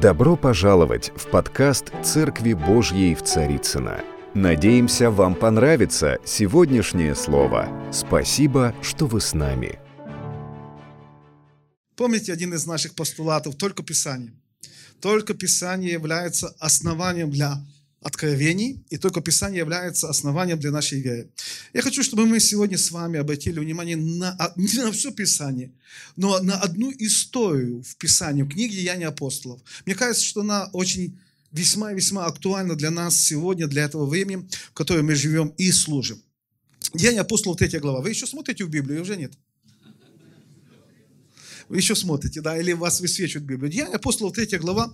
Добро пожаловать в подкаст «Церкви Божьей в Царицына. Надеемся, вам понравится сегодняшнее слово. Спасибо, что вы с нами. Помните один из наших постулатов «Только Писание». Только Писание является основанием для откровений, и только Писание является основанием для нашей веры. Я хочу, чтобы мы сегодня с вами обратили внимание на, не на все Писание, но на одну историю в Писании, в книге Деяния апостолов. Мне кажется, что она очень весьма весьма актуальна для нас сегодня, для этого времени, в котором мы живем и служим. Деяния апостолов, 3 глава. Вы еще смотрите в Библию, уже нет? Вы еще смотрите, да, или вас высвечивает Библия. Деяния апостолов, 3 глава.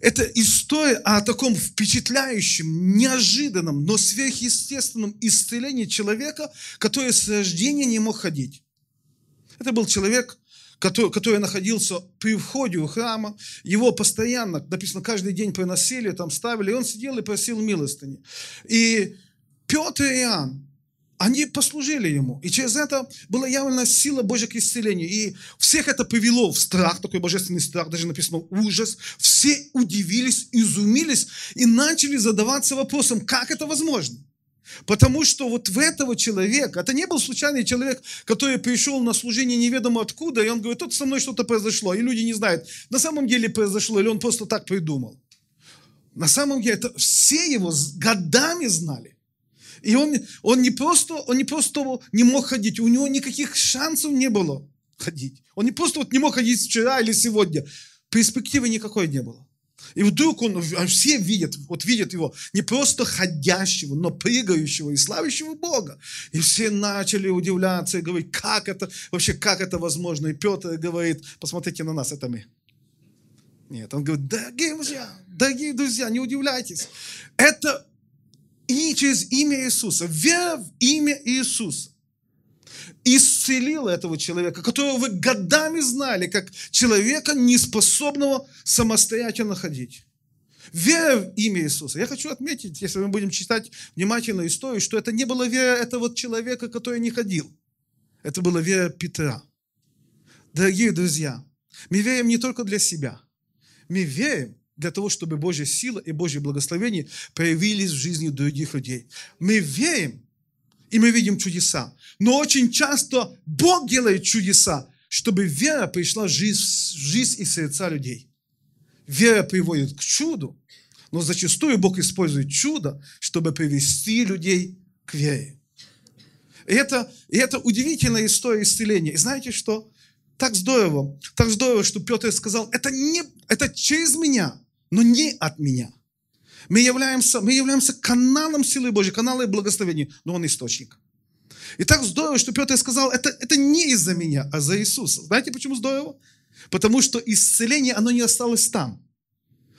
Это история о таком впечатляющем, неожиданном, но сверхъестественном исцелении человека, который с рождения не мог ходить. Это был человек, который, который находился при входе у храма. Его постоянно, написано, каждый день приносили, там ставили, и он сидел и просил милостыни. И Петр и Иоанн, они послужили ему. И через это была явлена сила Божья к исцелению. И всех это привело в страх, такой божественный страх, даже написано ужас. Все удивились, изумились и начали задаваться вопросом, как это возможно. Потому что вот в этого человека, это не был случайный человек, который пришел на служение неведомо откуда, и он говорит, тут со мной что-то произошло, и люди не знают, на самом деле произошло, или он просто так придумал. На самом деле, это все его годами знали. И он, он, не просто, он не просто не мог ходить, у него никаких шансов не было ходить. Он не просто вот не мог ходить вчера или сегодня. Перспективы никакой не было. И вдруг он, все видят, вот видят его, не просто ходящего, но прыгающего и славящего Бога. И все начали удивляться и говорить, как это, вообще, как это возможно. И Петр говорит, посмотрите на нас, это мы. Нет, он говорит, дорогие друзья, дорогие друзья, не удивляйтесь. Это и через имя Иисуса, вера в имя Иисуса, исцелила этого человека, которого вы годами знали, как человека, неспособного самостоятельно ходить. Вера в имя Иисуса. Я хочу отметить, если мы будем читать внимательно историю, что это не была вера этого человека, который не ходил. Это была вера Петра. Дорогие друзья, мы верим не только для себя. Мы верим для того, чтобы Божья сила и Божье благословение появились в жизни других людей. Мы верим, и мы видим чудеса. Но очень часто Бог делает чудеса, чтобы вера пришла в жизнь, в жизнь и сердца людей. Вера приводит к чуду, но зачастую Бог использует чудо, чтобы привести людей к вере. И это, и это удивительная история исцеления. И знаете что? Так здорово, так здорово, что Петр сказал, это, не, это через меня – но не от меня. Мы являемся, мы являемся каналом силы Божьей, каналом благословения, но он источник. И так здорово, что Петр сказал, это, это не из-за меня, а за Иисуса. Знаете, почему здорово? Потому что исцеление, оно не осталось там.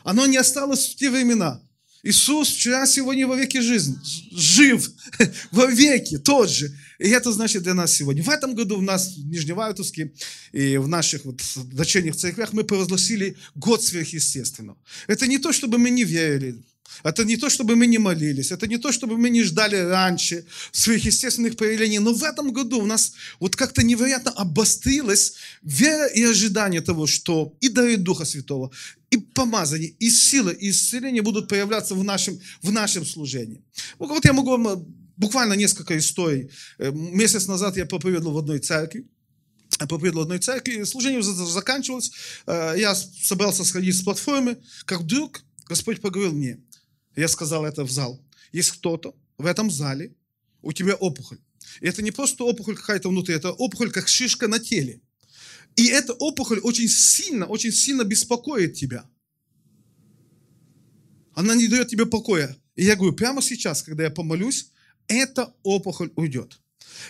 Оно не осталось в те времена. Иисус вчера, сегодня, во веки жизнь. Жив во веки, тот же. И это значит для нас сегодня. В этом году у нас в Нижневартовске и в наших вот дочерних церквях мы провозгласили год сверхъестественного. Это не то, чтобы мы не верили, это не то, чтобы мы не молились, это не то, чтобы мы не ждали раньше сверхъестественных проявлений, но в этом году у нас вот как-то невероятно обострилась вера и ожидание того, что и дары Духа Святого, и помазание, и сила, и исцеление будут появляться в нашем, в нашем служении. Вот я могу вам буквально несколько историй. Э, месяц назад я проповедовал в одной церкви, проповедовал в одной церкви, служение заканчивалось, э, я собрался сходить с платформы, как вдруг Господь поговорил мне, я сказал это в зал, есть кто-то в этом зале, у тебя опухоль. И это не просто опухоль какая-то внутри, это опухоль как шишка на теле. И эта опухоль очень сильно, очень сильно беспокоит тебя. Она не дает тебе покоя. И я говорю, прямо сейчас, когда я помолюсь, эта опухоль уйдет.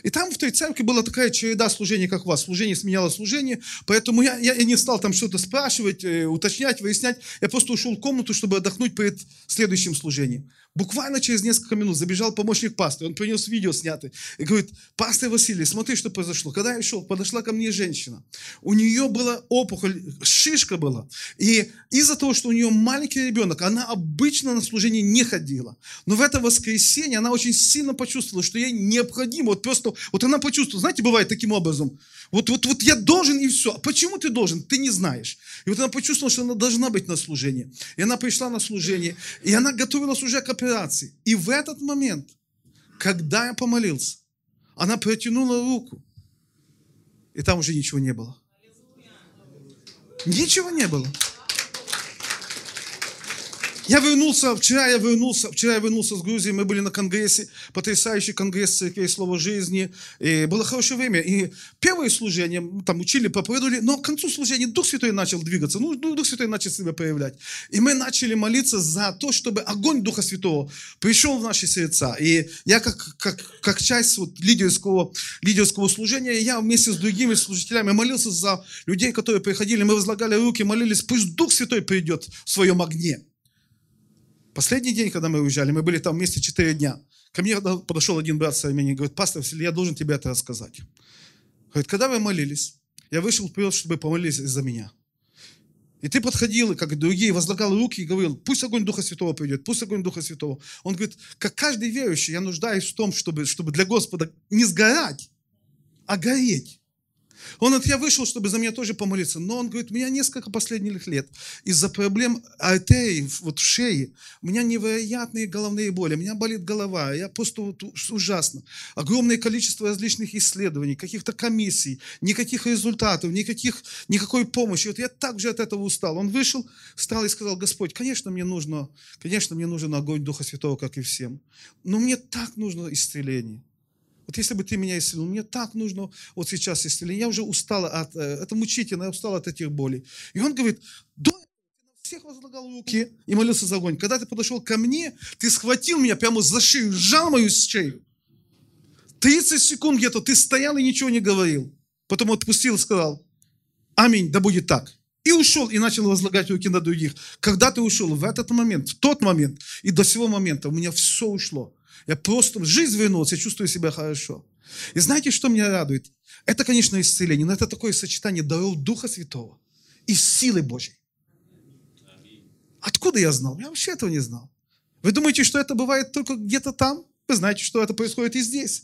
И там в той церкви была такая череда служений, как у вас. Служение сменяло служение, поэтому я, я, не стал там что-то спрашивать, э, уточнять, выяснять. Я просто ушел в комнату, чтобы отдохнуть перед следующим служением. Буквально через несколько минут забежал помощник пастора, он принес видео снятое и говорит, пастор Василий, смотри, что произошло. Когда я шел, подошла ко мне женщина. У нее была опухоль, шишка была. И из-за того, что у нее маленький ребенок, она обычно на служение не ходила. Но в это воскресенье она очень сильно почувствовала, что ей необходимо, просто, вот она почувствовала, знаете, бывает таким образом, вот, вот, вот я должен и все. А почему ты должен? Ты не знаешь. И вот она почувствовала, что она должна быть на служении. И она пришла на служение, и она готовилась уже к операции. И в этот момент, когда я помолился, она протянула руку, и там уже ничего не было. Ничего не было. Я вернулся, вчера я вернулся, вчера я вернулся с Грузии, мы были на конгрессе, потрясающий конгресс церквей Слова Жизни, и было хорошее время. И первое служение, там учили, проповедовали, но к концу служения Дух Святой начал двигаться, ну, Дух Святой начал себя проявлять. И мы начали молиться за то, чтобы огонь Духа Святого пришел в наши сердца. И я как, как, как часть вот лидерского, лидерского служения, я вместе с другими служителями молился за людей, которые приходили, мы возлагали руки, молились, пусть Дух Святой придет в своем огне. Последний день, когда мы уезжали, мы были там вместе 4 дня. Ко мне подошел один брат с и говорит, пастор, я должен тебе это рассказать. Говорит, когда вы молились, я вышел вперед, чтобы помолились за меня. И ты подходил, как и другие, возлагал руки и говорил, пусть огонь Духа Святого придет, пусть огонь Духа Святого. Он говорит, как каждый верующий, я нуждаюсь в том, чтобы, чтобы для Господа не сгорать, а гореть. Он говорит, я вышел, чтобы за меня тоже помолиться. Но он говорит, у меня несколько последних лет из-за проблем артерий вот в шее, у меня невероятные головные боли, у меня болит голова, я просто вот ужасно. Огромное количество различных исследований, каких-то комиссий, никаких результатов, никаких, никакой помощи. Вот я так же от этого устал. Он вышел, встал и сказал, Господь, конечно, мне нужно, конечно, мне нужен огонь Духа Святого, как и всем. Но мне так нужно исцеление. Вот если бы ты меня исцелил, мне так нужно вот сейчас исцеление. Я уже устал от, э, это мучительно, я устал от этих болей. И он говорит, до всех возлагал руки и молился за огонь. Когда ты подошел ко мне, ты схватил меня прямо за шею, сжал мою шею. 30 секунд где-то ты стоял и ничего не говорил. Потом отпустил сказал, аминь, да будет так. И ушел, и начал возлагать руки на других. Когда ты ушел, в этот момент, в тот момент и до сего момента у меня все ушло. Я просто, жизнь вернулась, я чувствую себя хорошо. И знаете, что меня радует? Это, конечно, исцеление, но это такое сочетание даров Духа Святого и силы Божьей. Откуда я знал? Я вообще этого не знал. Вы думаете, что это бывает только где-то там? Вы знаете, что это происходит и здесь.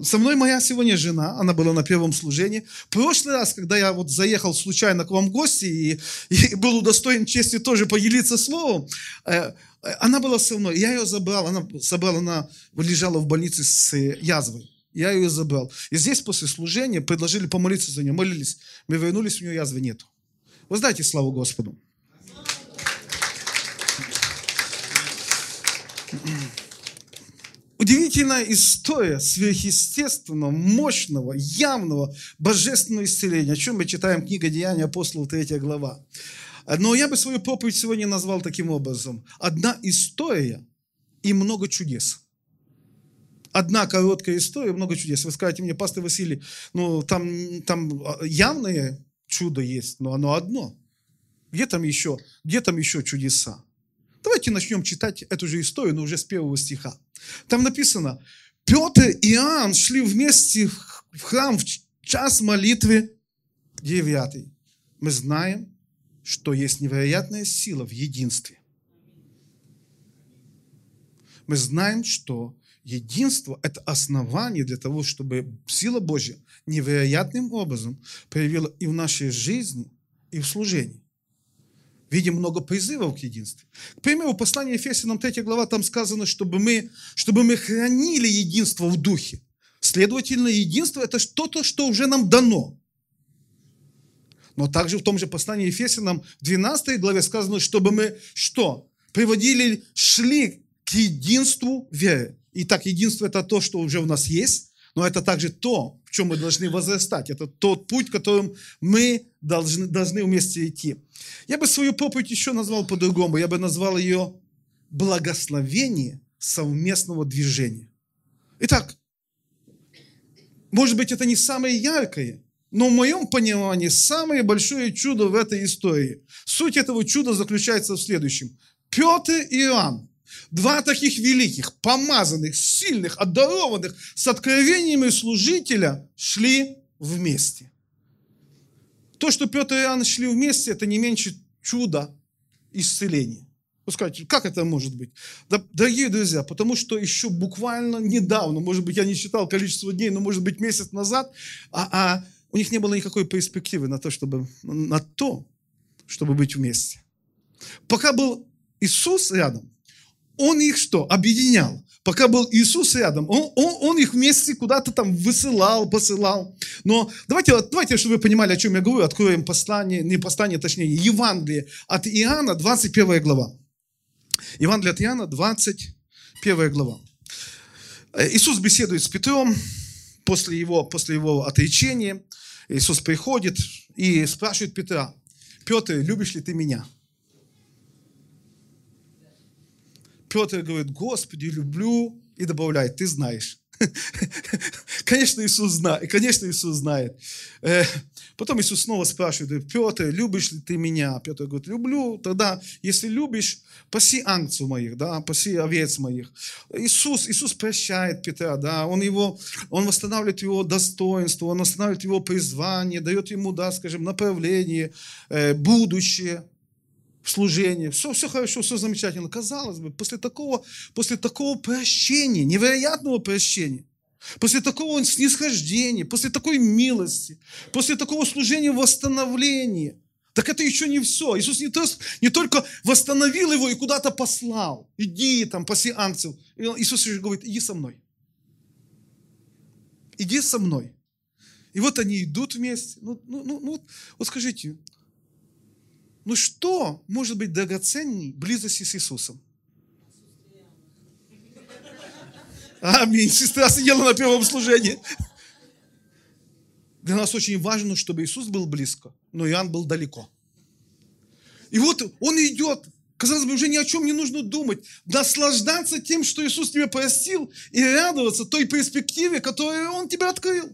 Со мной моя сегодня жена, она была на первом служении. Прошлый раз, когда я вот заехал случайно к вам в гости и, и был удостоен чести тоже поделиться словом, э, она была со мной, я ее забрал, она собрала, она лежала в больнице с э, язвой. Я ее забрал. И здесь после служения предложили помолиться за нее. Молились. Мы вернулись, у нее язвы нету. Вы знаете, славу Господу. Удивительная история сверхъестественного, мощного, явного, божественного исцеления, о чем мы читаем книга Деяния апостолов, 3 глава. Но я бы свою проповедь сегодня назвал таким образом. Одна история и много чудес. Одна короткая история, много чудес. Вы скажете мне, пастор Василий, ну там, там явное чудо есть, но оно одно. Где там еще, где там еще чудеса? Давайте начнем читать эту же историю, но уже с первого стиха. Там написано, Петр и Иоанн шли вместе в храм в час молитвы девятый. Мы знаем, что есть невероятная сила в единстве. Мы знаем, что единство – это основание для того, чтобы сила Божья невероятным образом проявила и в нашей жизни, и в служении. Видим много призывов к единству. К примеру, послание Ефесянам 3 глава, там сказано, чтобы мы, чтобы мы хранили единство в духе. Следовательно, единство – это что-то, что уже нам дано. Но также в том же послании Ефесянам в 12 главе сказано, чтобы мы что? Приводили, шли к единству веры. Итак, единство – это то, что уже у нас есть, но это также то, чем мы должны возрастать. Это тот путь, которым мы должны, должны вместе идти. Я бы свою проповедь еще назвал по-другому. Я бы назвал ее «Благословение совместного движения». Итак, может быть, это не самое яркое, но в моем понимании самое большое чудо в этой истории. Суть этого чуда заключается в следующем. Петр и Иоанн, два таких великих, помазанных, сильных, одарованных, с откровениями служителя, шли вместе. То, что Петр и Иоанн шли вместе, это не меньше чуда исцеления. Вы скажете, как это может быть? Да, дорогие друзья, потому что еще буквально недавно, может быть, я не считал количество дней, но может быть месяц назад, а, а у них не было никакой перспективы на то, чтобы, на то, чтобы быть вместе. Пока был Иисус рядом, Он их что? Объединял. Пока был Иисус рядом, Он, он, он их вместе куда-то там высылал, посылал. Но давайте, давайте, чтобы вы понимали, о чем я говорю, откроем послание, не послание, точнее, Евангелие от Иоанна, 21 глава. Евангелие от Иоанна, 21 глава. Э, Иисус беседует с Петром после его, после его отречения. Иисус приходит и спрашивает Петра, Петр, любишь ли ты меня? Петр говорит, Господи, люблю, и добавляет, ты знаешь. Конечно, Иисус знает. Конечно, Иисус знает. Потом Иисус снова спрашивает, Петр, любишь ли ты меня? Петр говорит, люблю. Тогда, если любишь, паси ангцев моих, да, паси овец моих. Иисус, Иисус прощает Петра, да, он его, он восстанавливает его достоинство, он восстанавливает его призвание, дает ему, да, скажем, направление, э, будущее в служении. Все, все хорошо, все замечательно. Казалось бы, после такого, после такого прощения, невероятного прощения, после такого снисхождения, после такой милости, после такого служения восстановления, так это еще не все. Иисус не, то, не только восстановил его и куда-то послал. Иди там, паси ангцев. Иисус еще говорит, иди со мной. Иди со мной. И вот они идут вместе. Ну, ну, ну, ну вот скажите, ну что может быть драгоценней близости с Иисусом? Аминь. Сестра сидела на первом служении. Для нас очень важно, чтобы Иисус был близко, но Иоанн был далеко. И вот он идет, казалось бы, уже ни о чем не нужно думать, наслаждаться тем, что Иисус тебе простил, и радоваться той перспективе, которую Он тебе открыл.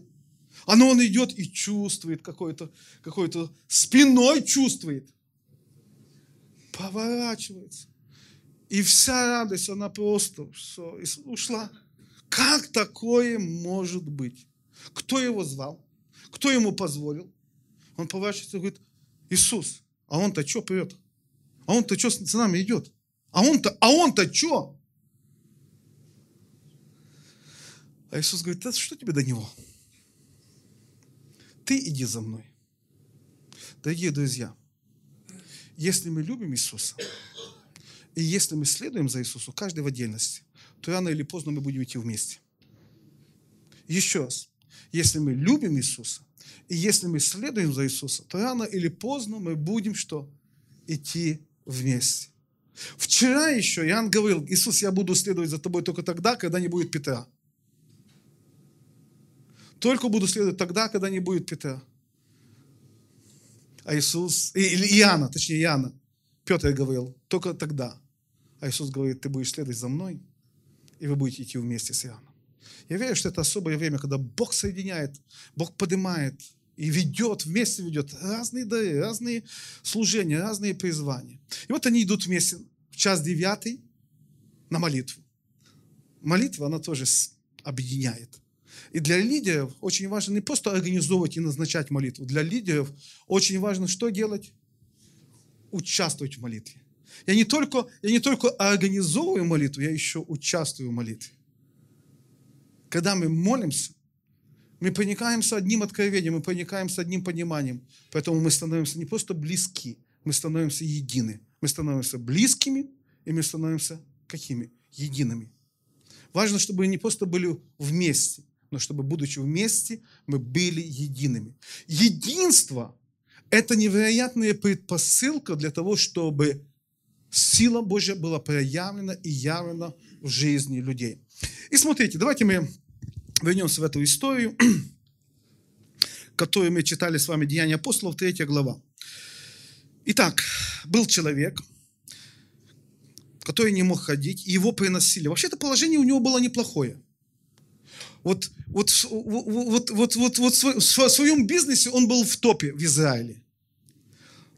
А но он идет и чувствует какой-то, какой-то спиной чувствует, поворачивается. И вся радость, она просто все, ушла. Как такое может быть? Кто его звал? Кто ему позволил? Он поворачивается и говорит, Иисус, а он-то что прет? А он-то что с нами идет? А он-то, а он-то что? А Иисус говорит, да что тебе до него? Ты иди за мной. Дорогие друзья, если мы любим Иисуса, и если мы следуем за Иисусом, каждый в отдельности, то рано или поздно мы будем идти вместе. Еще раз, если мы любим Иисуса, и если мы следуем за Иисусом, то рано или поздно мы будем что? Идти вместе. Вчера еще Иоанн говорил, Иисус, я буду следовать за тобой только тогда, когда не будет Петра. Только буду следовать тогда, когда не будет Петра а Иисус, или Иоанна, точнее Иоанна, Петр говорил, только тогда. А Иисус говорит, ты будешь следовать за мной, и вы будете идти вместе с Иоанном. Я верю, что это особое время, когда Бог соединяет, Бог поднимает и ведет, вместе ведет разные дары, разные служения, разные призвания. И вот они идут вместе в час девятый на молитву. Молитва, она тоже объединяет. И для лидеров очень важно не просто организовывать и назначать молитву. Для лидеров очень важно что делать? Участвовать в молитве. Я не только, я не только организовываю молитву, я еще участвую в молитве. Когда мы молимся, мы проникаем с одним откровением, мы проникаем с одним пониманием. Поэтому мы становимся не просто близки, мы становимся едины. Мы становимся близкими, и мы становимся какими? Едиными. Важно, чтобы мы не просто были вместе, но чтобы, будучи вместе, мы были едиными. Единство – это невероятная предпосылка для того, чтобы сила Божья была проявлена и явлена в жизни людей. И смотрите, давайте мы вернемся в эту историю, которую мы читали с вами Деяния апостолов, 3 глава. Итак, был человек, который не мог ходить, и его приносили. Вообще-то положение у него было неплохое – вот, вот, вот, вот, вот, вот в своем бизнесе он был в топе в Израиле.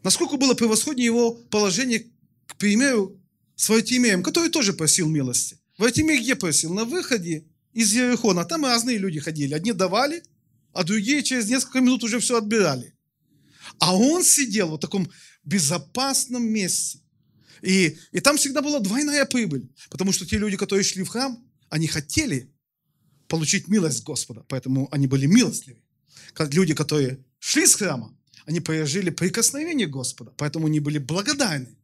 Насколько было превосходнее его положение, к примеру, с Вартимеем, который тоже просил милости. Вартимей где просил? На выходе из Ерехона. Там разные люди ходили. Одни давали, а другие через несколько минут уже все отбирали. А он сидел в таком безопасном месте. И, и там всегда была двойная прибыль, потому что те люди, которые шли в храм, они хотели получить милость Господа, поэтому они были милостливы. Люди, которые шли с храма, они пережили прикосновение Господа, поэтому они были благодарны.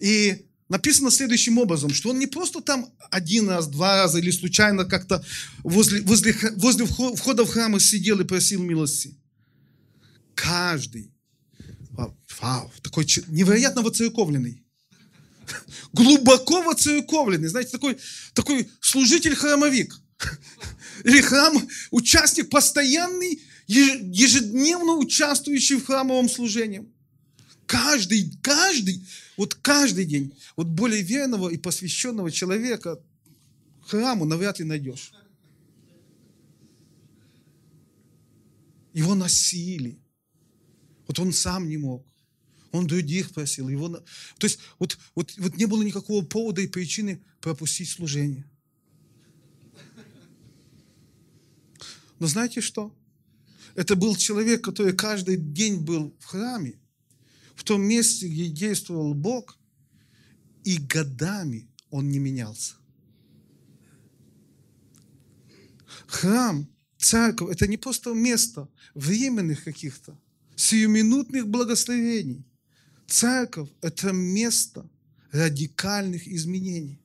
И написано следующим образом, что он не просто там один раз, два раза или случайно как-то возле, возле, возле входа в храм сидел и просил милости. Каждый, вау, такой невероятно воцерковленный, глубоко воцерковленный, знаете, такой, такой служитель-храмовик, или храм, участник постоянный, ежедневно участвующий в храмовом служении. Каждый, каждый, вот каждый день, вот более верного и посвященного человека храму навряд ли найдешь. Его носили. Вот он сам не мог. Он других просил. Его... То есть вот, вот, вот не было никакого повода и причины пропустить служение. Но знаете что? Это был человек, который каждый день был в храме, в том месте, где действовал Бог, и годами он не менялся. Храм, церковь – это не просто место временных каких-то, сиюминутных благословений. Церковь – это место радикальных изменений.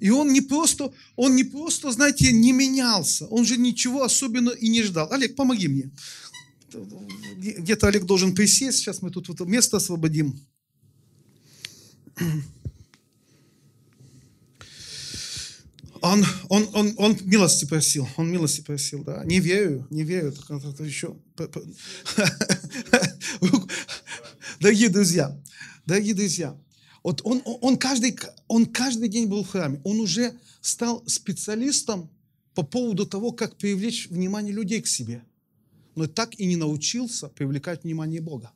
И он не просто, он не просто, знаете, не менялся, он же ничего особенного и не ждал. Олег, помоги мне. Где-то Олег должен присесть, сейчас мы тут вот место освободим. Он, он, он, он милости просил, он милости просил, да. Не верю, не верю, это еще. Дорогие друзья, дорогие друзья, вот он, он, каждый, он каждый день был в храме. Он уже стал специалистом по поводу того, как привлечь внимание людей к себе. Но так и не научился привлекать внимание Бога.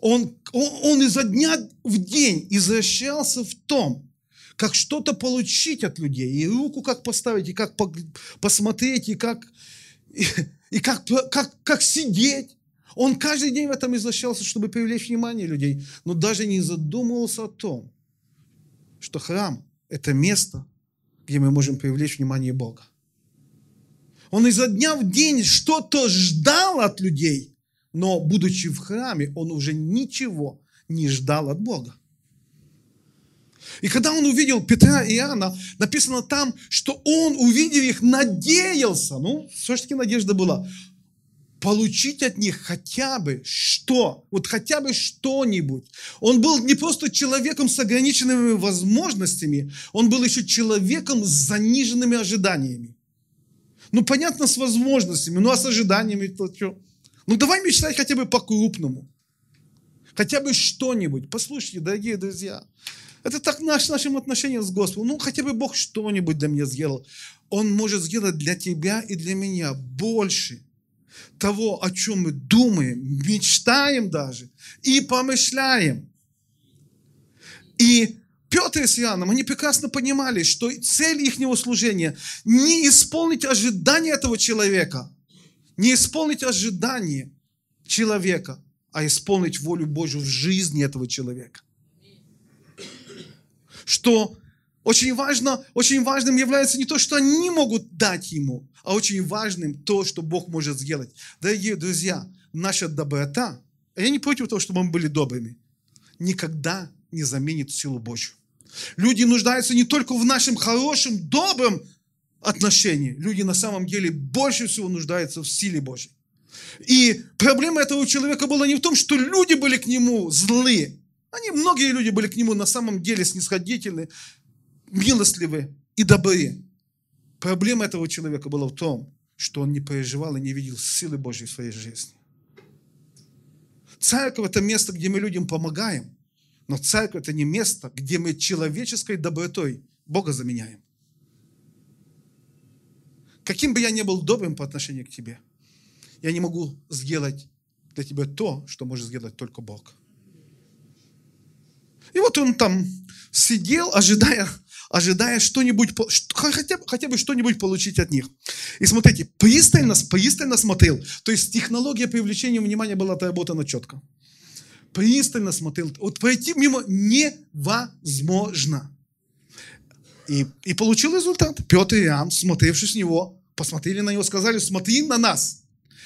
Он, он, он изо дня в день извращался в том, как что-то получить от людей, и руку как поставить, и как посмотреть, и как, и, и как, как, как сидеть. Он каждый день в этом изощрялся, чтобы привлечь внимание людей, но даже не задумывался о том, что храм – это место, где мы можем привлечь внимание Бога. Он изо дня в день что-то ждал от людей, но, будучи в храме, он уже ничего не ждал от Бога. И когда он увидел Петра и Иоанна, написано там, что он, увидев их, надеялся. Ну, все-таки надежда была получить от них хотя бы что, вот хотя бы что-нибудь. Он был не просто человеком с ограниченными возможностями, он был еще человеком с заниженными ожиданиями. Ну, понятно, с возможностями, ну, а с ожиданиями то что? Ну, давай мечтать хотя бы по-крупному. Хотя бы что-нибудь. Послушайте, дорогие друзья, это так наш, нашим отношением с Господом. Ну, хотя бы Бог что-нибудь для меня сделал. Он может сделать для тебя и для меня больше – того, о чем мы думаем, мечтаем даже и помышляем. И Петр с Иоанном, они прекрасно понимали, что цель их служения не исполнить ожидания этого человека, не исполнить ожидания человека, а исполнить волю Божью в жизни этого человека. Что очень важно, очень важным является не то, что они могут дать ему, а очень важным то, что Бог может сделать. Дорогие друзья, наша доброта, я не против того, чтобы мы были добрыми, никогда не заменит силу Божью. Люди нуждаются не только в нашем хорошем, добром отношении. Люди на самом деле больше всего нуждаются в силе Божьей. И проблема этого человека была не в том, что люди были к нему злые. Они, многие люди были к нему на самом деле снисходительны, милостливы и добрые. Проблема этого человека была в том, что он не переживал и не видел силы Божьей в своей жизни. Церковь – это место, где мы людям помогаем, но церковь – это не место, где мы человеческой добротой Бога заменяем. Каким бы я ни был добрым по отношению к тебе, я не могу сделать для тебя то, что может сделать только Бог. И вот он там сидел, ожидая ожидая что-нибудь, хотя, хотя бы что-нибудь получить от них. И смотрите, пристально, пристально смотрел. То есть технология привлечения внимания была отработана четко. пристально смотрел. Вот пройти мимо невозможно. И, и получил результат. Петр и Иоанн, смотревшись с него, посмотрели на него, сказали, смотри на нас.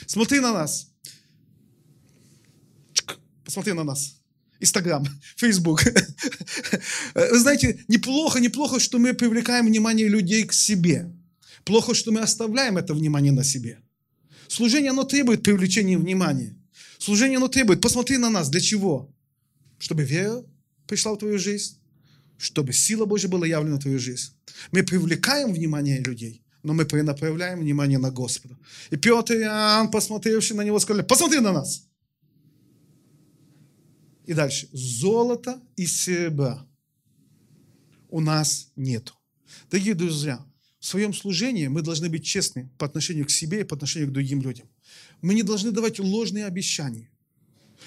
Смотри на нас. Посмотри на нас. Инстаграм, Фейсбук. Вы знаете, неплохо, неплохо, что мы привлекаем внимание людей к себе. Плохо, что мы оставляем это внимание на себе. Служение, оно требует привлечения внимания. Служение, оно требует, посмотри на нас, для чего? Чтобы вера пришла в твою жизнь, чтобы сила Божья была явлена в твою жизнь. Мы привлекаем внимание людей, но мы перенаправляем внимание на Господа. И Петр и Иоанн, посмотревший на него, сказали, посмотри на нас. И дальше. Золото и серебра у нас нету. Дорогие друзья, в своем служении мы должны быть честны по отношению к себе и по отношению к другим людям. Мы не должны давать ложные обещания.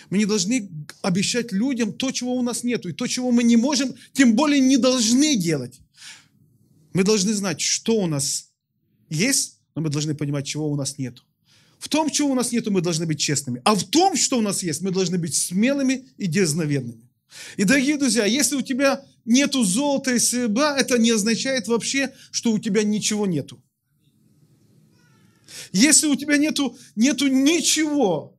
Мы не должны обещать людям то, чего у нас нету, и то, чего мы не можем, тем более не должны делать. Мы должны знать, что у нас есть, но мы должны понимать, чего у нас нету. В том, чего у нас нету, мы должны быть честными. А в том, что у нас есть, мы должны быть смелыми и дерзновенными. И, дорогие друзья, если у тебя нету золота и серебра, это не означает вообще, что у тебя ничего нету. Если у тебя нету, нету ничего,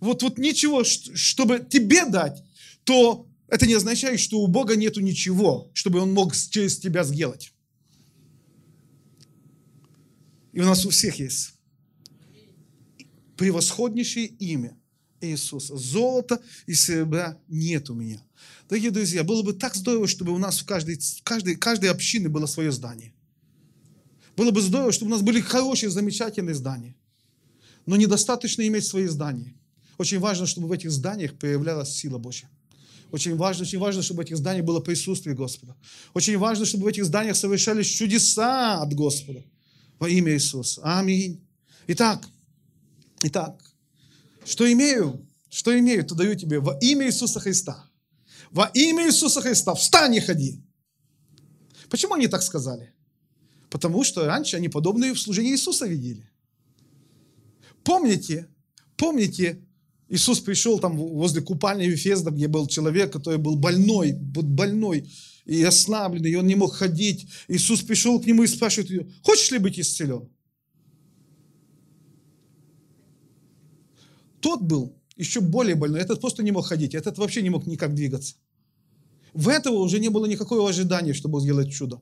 вот, вот ничего, чтобы тебе дать, то это не означает, что у Бога нету ничего, чтобы Он мог через тебя сделать. И у нас у всех есть превосходнейшее имя Иисуса. Золота и серебра нет у меня. Дорогие друзья, было бы так здорово, чтобы у нас в каждой, каждой, каждой общине было свое здание. Было бы здорово, чтобы у нас были хорошие, замечательные здания. Но недостаточно иметь свои здания. Очень важно, чтобы в этих зданиях появлялась сила Божья. Очень важно, очень важно, чтобы в этих зданиях было присутствие Господа. Очень важно, чтобы в этих зданиях совершались чудеса от Господа во имя Иисуса. Аминь. Итак, Итак, что имею? Что имею, то даю тебе во имя Иисуса Христа. Во имя Иисуса Христа встань и ходи. Почему они так сказали? Потому что раньше они подобные в служении Иисуса видели. Помните, помните, Иисус пришел там возле купальни Вифезда, где был человек, который был больной, больной и ослабленный, и он не мог ходить. Иисус пришел к нему и спрашивает ее, хочешь ли быть исцелен? Тот был еще более больной, этот просто не мог ходить, этот вообще не мог никак двигаться. В этого уже не было никакого ожидания, чтобы сделать чудо.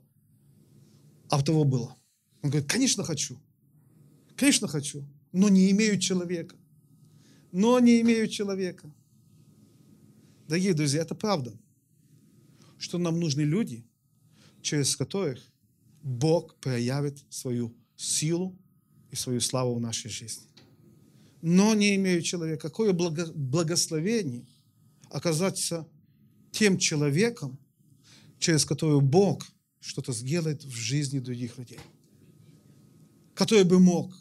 А в того было. Он говорит, конечно хочу, конечно хочу, но не имею человека. Но не имею человека. Дорогие друзья, это правда, что нам нужны люди, через которых Бог проявит свою силу и свою славу в нашей жизни но не имею человека. Какое благо, благословение оказаться тем человеком, через которого Бог что-то сделает в жизни других людей. Который бы мог.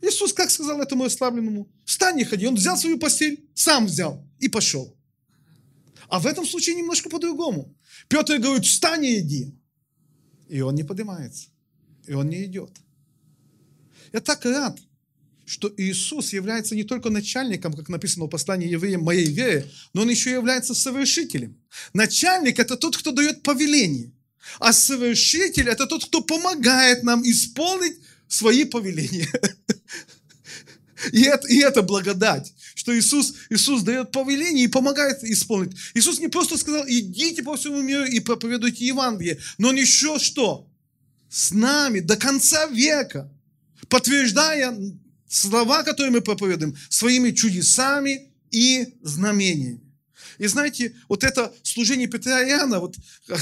Иисус как сказал этому ослабленному? Встань и ходи. Он взял свою постель, сам взял и пошел. А в этом случае немножко по-другому. Петр говорит, встань и иди. И он не поднимается. И он не идет. Я так рад, что Иисус является не только начальником, как написано в послании евреям, моей веры, но Он еще является совершителем. Начальник – это тот, кто дает повеление, а совершитель – это тот, кто помогает нам исполнить свои повеления. И это, и это благодать, что Иисус, Иисус дает повеление и помогает исполнить. Иисус не просто сказал, идите по всему миру и проповедуйте Евангелие, но Он еще что? С нами до конца века, подтверждая слова, которые мы проповедуем, своими чудесами и знамениями. И знаете, вот это служение Петра и Иоанна, вот,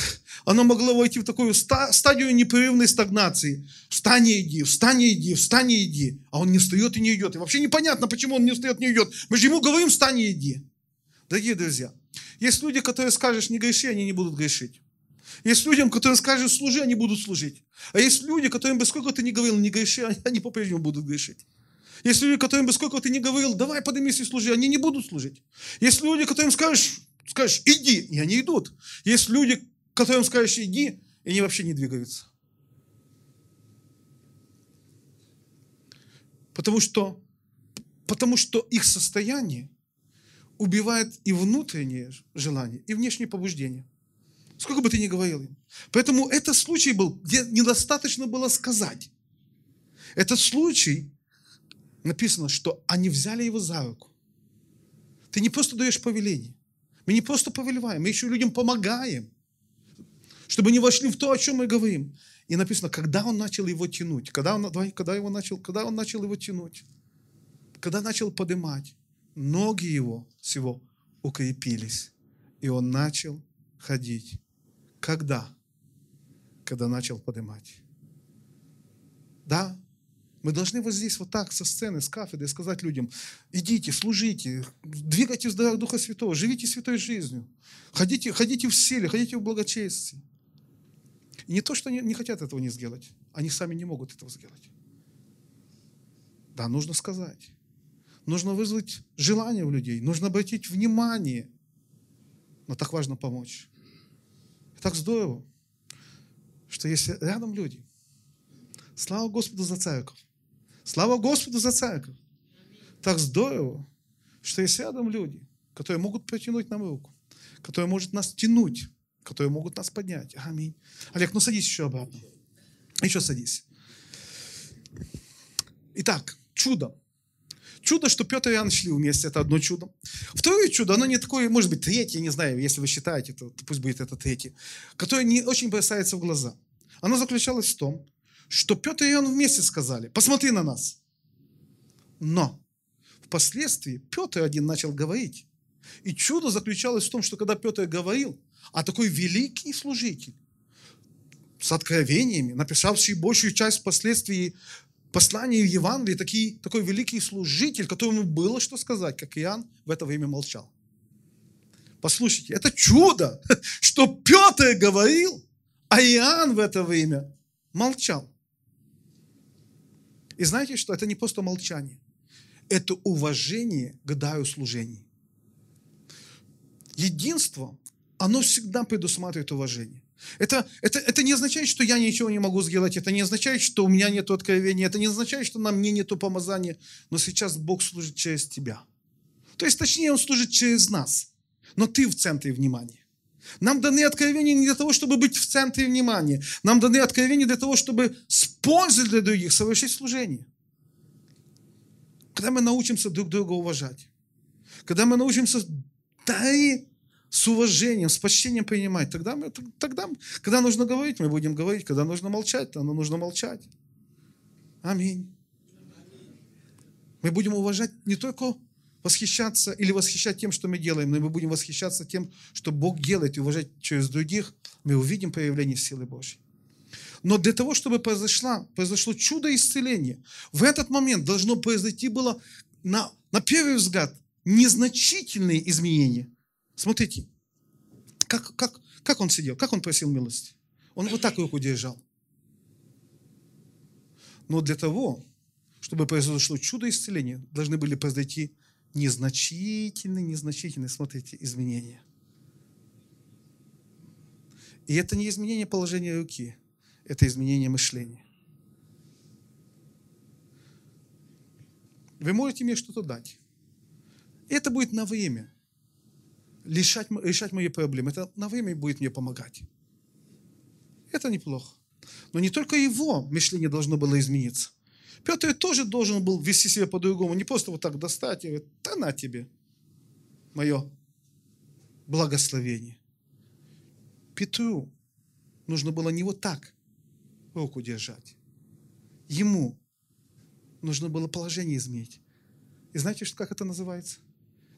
оно могло войти в такую стадию непрерывной стагнации. Встань и иди, встань и иди, встань и иди. А он не встает и не идет. И вообще непонятно, почему он не встает и не идет. Мы же ему говорим, встань и иди. Дорогие друзья, есть люди, которые скажешь, не греши, они не будут грешить. Есть людям, которым скажешь, служи, они будут служить. А есть люди, которым бы сколько ты ни говорил, не греши, они по-прежнему будут грешить. Есть люди, которым бы сколько ты не говорил, давай поднимись и служи, они не будут служить. Есть люди, которым скажешь, скажешь, иди, и они идут. Есть люди, которым скажешь, иди, и они вообще не двигаются. Потому что, потому что их состояние убивает и внутреннее желание, и внешнее побуждение. Сколько бы ты ни говорил им. Поэтому это случай был, где недостаточно было сказать. Этот случай, написано, что они взяли его за руку. Ты не просто даешь повеление. Мы не просто повелеваем, мы еще людям помогаем, чтобы они вошли в то, о чем мы говорим. И написано, когда он начал его тянуть, когда он, когда его начал, когда он начал его тянуть, когда начал поднимать, ноги его всего укрепились, и он начал ходить. Когда? Когда начал поднимать. Да, мы должны вот здесь вот так со сцены, с кафедры сказать людям, идите, служите, двигайтесь в дарах Духа Святого, живите святой жизнью, ходите, ходите в силе, ходите в благочестии. И не то, что они не хотят этого не сделать, они сами не могут этого сделать. Да, нужно сказать. Нужно вызвать желание у людей, нужно обратить внимание. Но так важно помочь. И так здорово, что если рядом люди, слава Господу за церковь, слава Господу за церковь, так здорово, что есть рядом люди, которые могут протянуть нам руку, которые могут нас тянуть которые могут нас поднять. Аминь. Олег, ну садись еще обратно. Еще садись. Итак, чудо. Чудо, что Петр и Иоанн шли вместе, это одно чудо. Второе чудо, оно не такое, может быть, третье, не знаю, если вы считаете, то, то пусть будет это третье, которое не очень бросается в глаза. Оно заключалось в том, что Петр и Иоанн вместе сказали, посмотри на нас. Но впоследствии Петр один начал говорить. И чудо заключалось в том, что когда Петр говорил, а такой великий служитель с откровениями, написавший большую часть впоследствии послания в Евангелии, такие, такой великий служитель, которому было что сказать, как Иоанн в это время молчал. Послушайте, это чудо, что Петр говорил, а Иоанн в это время молчал. И знаете что? Это не просто молчание. Это уважение к дару служений. Единство оно всегда предусматривает уважение. Это, это, это не означает, что я ничего не могу сделать, это не означает, что у меня нет откровения, это не означает, что на мне нет помазания, но сейчас Бог служит через тебя. То есть, точнее, Он служит через нас, но ты в центре внимания. Нам даны откровения не для того, чтобы быть в центре внимания. Нам даны откровения для того, чтобы с пользой для других совершить служение. Когда мы научимся друг друга уважать, когда мы научимся дарить с уважением, с почтением принимать. Тогда, мы, тогда, когда нужно говорить, мы будем говорить. Когда нужно молчать, то нужно молчать. Аминь. Мы будем уважать не только восхищаться или восхищать тем, что мы делаем, но мы будем восхищаться тем, что Бог делает, и уважать через других, мы увидим проявление силы Божьей. Но для того, чтобы произошло, произошло чудо исцеления, в этот момент должно произойти было на, на первый взгляд незначительные изменения – Смотрите, как, как, как он сидел, как он просил милости. Он вот так руку держал. Но для того, чтобы произошло чудо исцеления, должны были произойти незначительные, незначительные, смотрите, изменения. И это не изменение положения руки, это изменение мышления. Вы можете мне что-то дать. Это будет на время решать, решать мои проблемы. Это на время будет мне помогать. Это неплохо. Но не только его мышление должно было измениться. Петр тоже должен был вести себя по-другому. Не просто вот так достать и говорить, да на тебе мое благословение. Петру нужно было не вот так руку держать. Ему нужно было положение изменить. И знаете, как это называется?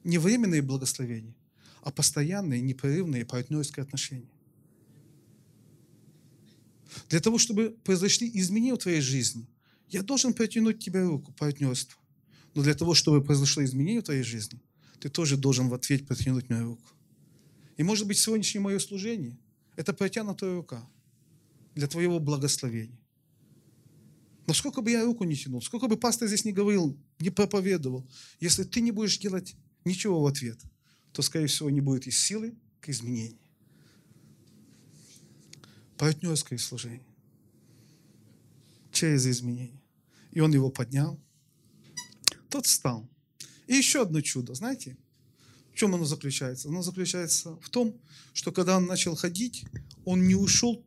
Не временные благословения, а постоянные, непрерывные партнерские отношения. Для того, чтобы произошли изменения в твоей жизни, я должен протянуть тебе руку, партнерство. Но для того, чтобы произошло изменение в твоей жизни, ты тоже должен в ответ протянуть мне руку. И может быть, сегодняшнее мое служение – это протянутая рука для твоего благословения. Но сколько бы я руку не тянул, сколько бы пастор здесь не говорил, не проповедовал, если ты не будешь делать ничего в ответ – то, скорее всего, не будет и силы к изменению. Партнерское служение. Через изменение. И он его поднял. Тот встал. И еще одно чудо, знаете? чем оно заключается? Оно заключается в том, что когда он начал ходить, он не ушел,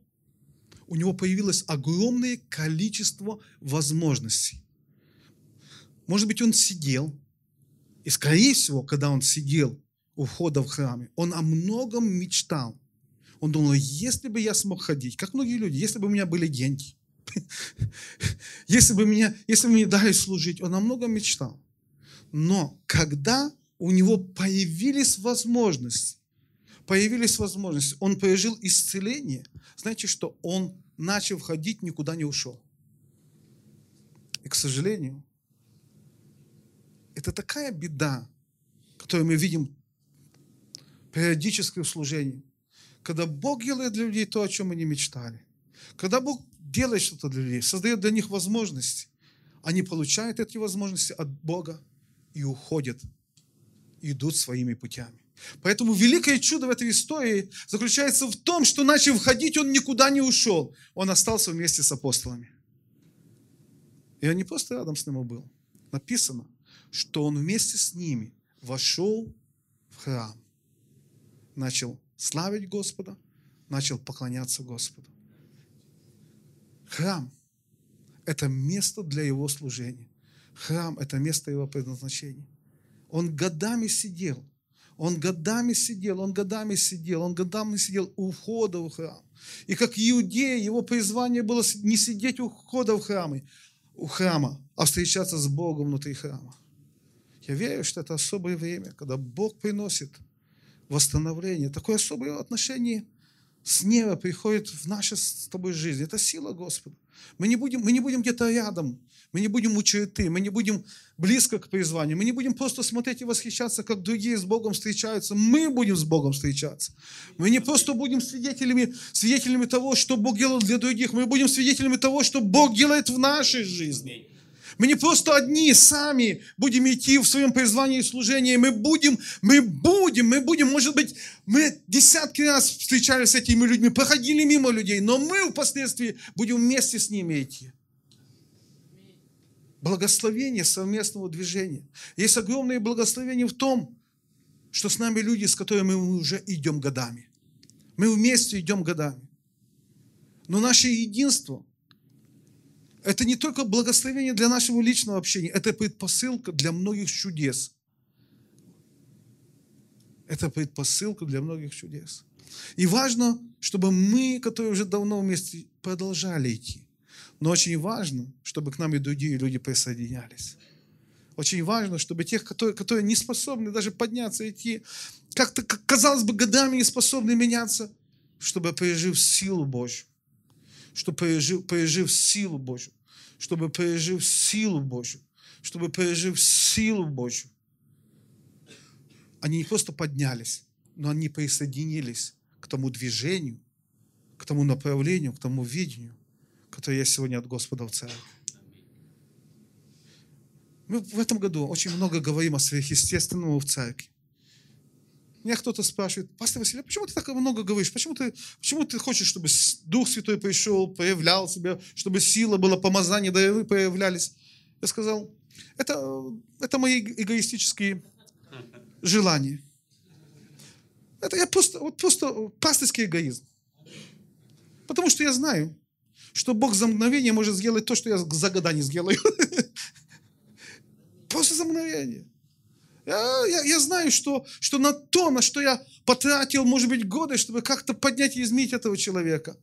у него появилось огромное количество возможностей. Может быть, он сидел, и, скорее всего, когда он сидел у входа в храме, он о многом мечтал. Он думал, если бы я смог ходить, как многие люди, если бы у меня были деньги, если бы меня, если бы мне дали служить, он о многом мечтал. Но когда у него появились возможности, появились возможности, он пережил исцеление, знаете, что он начал ходить, никуда не ушел. И, к сожалению, это такая беда, которую мы видим периодически в служении, когда Бог делает для людей то, о чем они мечтали. Когда Бог делает что-то для людей, создает для них возможности, они получают эти возможности от Бога и уходят, идут своими путями. Поэтому великое чудо в этой истории заключается в том, что начав ходить, он никуда не ушел. Он остался вместе с апостолами. И он не просто рядом с ним был. Написано, что он вместе с ними вошел в храм, начал славить Господа, начал поклоняться Господу. Храм – это место для его служения. Храм – это место его предназначения. Он годами сидел, он годами сидел, он годами сидел, он годами сидел у входа в храм. И как иудея, его призвание было не сидеть у входа в храмы, у храма, а встречаться с Богом внутри храма. Я верю, что это особое время, когда Бог приносит восстановление, такое особое отношение с неба приходит в нашу с тобой жизнь. Это сила Господа. Мы не будем, мы не будем где-то рядом, мы не будем у мы не будем близко к призванию, мы не будем просто смотреть и восхищаться, как другие с Богом встречаются. Мы будем с Богом встречаться. Мы не просто будем свидетелями, свидетелями того, что Бог делал для других, мы будем свидетелями того, что Бог делает в нашей жизни. Мы не просто одни сами будем идти в своем призвании и служении. Мы будем, мы будем, мы будем, может быть, мы десятки раз встречались с этими людьми, проходили мимо людей, но мы впоследствии будем вместе с ними идти. Благословение совместного движения. Есть огромное благословение в том, что с нами люди, с которыми мы уже идем годами. Мы вместе идем годами. Но наше единство – это не только благословение для нашего личного общения, это предпосылка для многих чудес. Это предпосылка для многих чудес. И важно, чтобы мы, которые уже давно вместе, продолжали идти. Но очень важно, чтобы к нам и другие люди присоединялись. Очень важно, чтобы тех, которые, которые не способны даже подняться, идти, как-то, казалось бы, годами не способны меняться, чтобы пережив силу Божью, чтобы пережив, пережив силу Божью, чтобы пережив силу Божью, чтобы пережив силу Божью, они не просто поднялись, но они присоединились к тому движению, к тому направлению, к тому видению, которое есть сегодня от Господа в церкви. Мы в этом году очень много говорим о сверхъестественном в церкви. Меня кто-то спрашивает, пастор Василий, а почему ты так много говоришь? Почему ты, почему ты хочешь, чтобы Дух Святой пришел, появлял себя, чтобы сила была, помазание, дары появлялись? Я сказал, это, это мои эгоистические желания. Это я просто, вот просто пастырский эгоизм. Потому что я знаю, что Бог за мгновение может сделать то, что я за года не сделаю. Просто за мгновение. Я, я, я знаю, что, что на то, на что я потратил, может быть, годы, чтобы как-то поднять и изменить этого человека.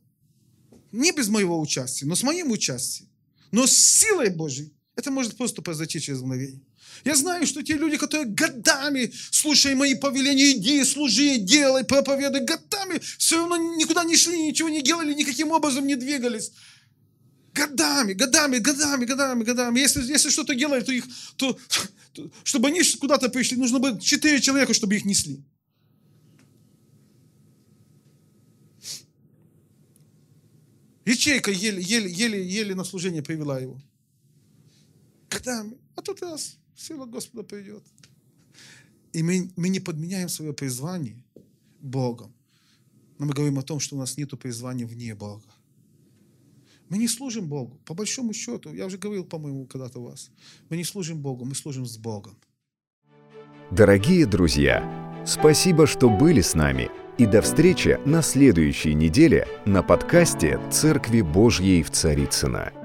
Не без моего участия, но с моим участием. Но с силой Божьей. Это может просто произойти через мгновение. Я знаю, что те люди, которые годами, слушая мои повеления, иди, служи, делай, проповедуй, годами все равно никуда не шли, ничего не делали, никаким образом не двигались. Годами, годами, годами, годами, годами. Если, если что-то делали, то их, то, то, чтобы они куда-то пришли, нужно было четыре человека, чтобы их несли. Ячейка еле, еле, еле, еле на служение привела его. Годами. А тут раз сила Господа придет. И мы, мы не подменяем свое призвание Богом. Но мы говорим о том, что у нас нет призвания вне Бога. Мы не служим Богу. По большому счету, я уже говорил, по-моему, когда-то у вас, мы не служим Богу, мы служим с Богом. Дорогие друзья, Спасибо, что были с нами. И до встречи на следующей неделе на подкасте «Церкви Божьей в Царицына.